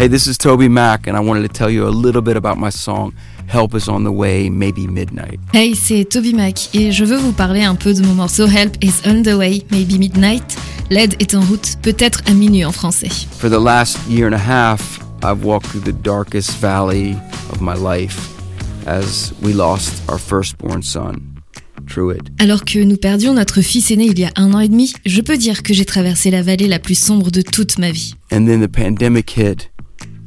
Hey, this is Toby Mac, and I wanted to tell you a little bit about my song Help is on the way, maybe midnight. Hey, c'est Toby Mac et je veux vous parler un peu de mon morceau Help is on the way, maybe midnight. L'aide est en route, peut-être à minuit en français. For the last year and a half, I've walked through the darkest valley of my life as we lost our firstborn son. Truett. Alors que nous perdions notre fils aîné il y a un an et demi, je peux dire que j'ai traversé la vallée la plus sombre de toute ma vie. And then the pandemic hit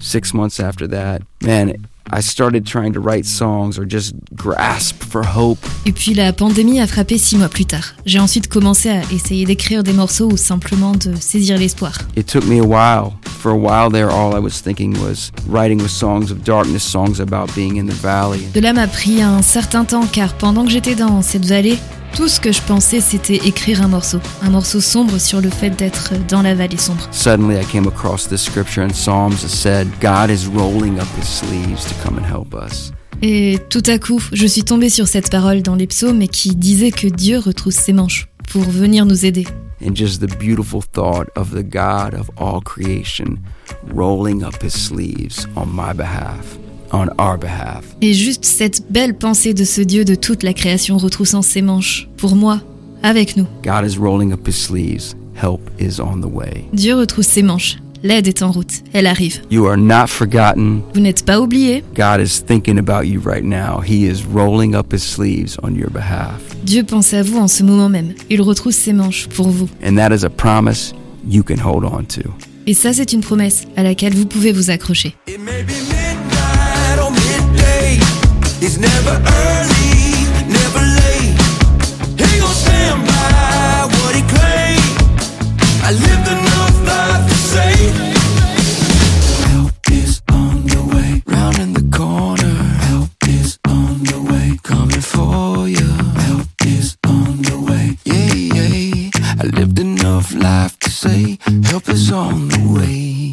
six months after that. Man, I started trying to write songs or just grasp for hope. Et puis la pandémie a frappé six mois plus tard. J'ai ensuite commencé à essayer d'écrire des morceaux ou simplement de saisir l'espoir. It took me a while. For a while there, all I was thinking was writing with songs of darkness, songs about being in the valley. Cela m'a pris un certain temps car pendant que j'étais dans cette vallée, tout ce que je pensais c'était écrire un morceau, un morceau sombre sur le fait d'être dans la vallée sombre. Suddenly, I came across this scripture in Psalms that said, God is rolling up his sleeves to come and help us. Et tout à coup, je suis tombée sur cette parole dans les psaumes qui disait que Dieu retrousse ses manches pour venir nous aider. And just the beautiful thought of the God of all creation rolling up his sleeves on my behalf, on our behalf. Et juste cette belle pensée de ce Dieu de toute la création retroussant ses manches, pour moi, avec nous. God is rolling up his sleeves. Help is on the way. Dieu retrousse ses manches. L'aide est en route. Elle arrive. You are not forgotten. Vous n'êtes pas oubliés. God is thinking about you right now. He is rolling up his sleeves on your behalf. Dieu pense à vous en ce moment même. Il retrousse ses manches pour vous. And that is a promise you can hold on to. Et ça, c'est une promesse à laquelle vous pouvez vous accrocher. It may be life to say, help is on the way.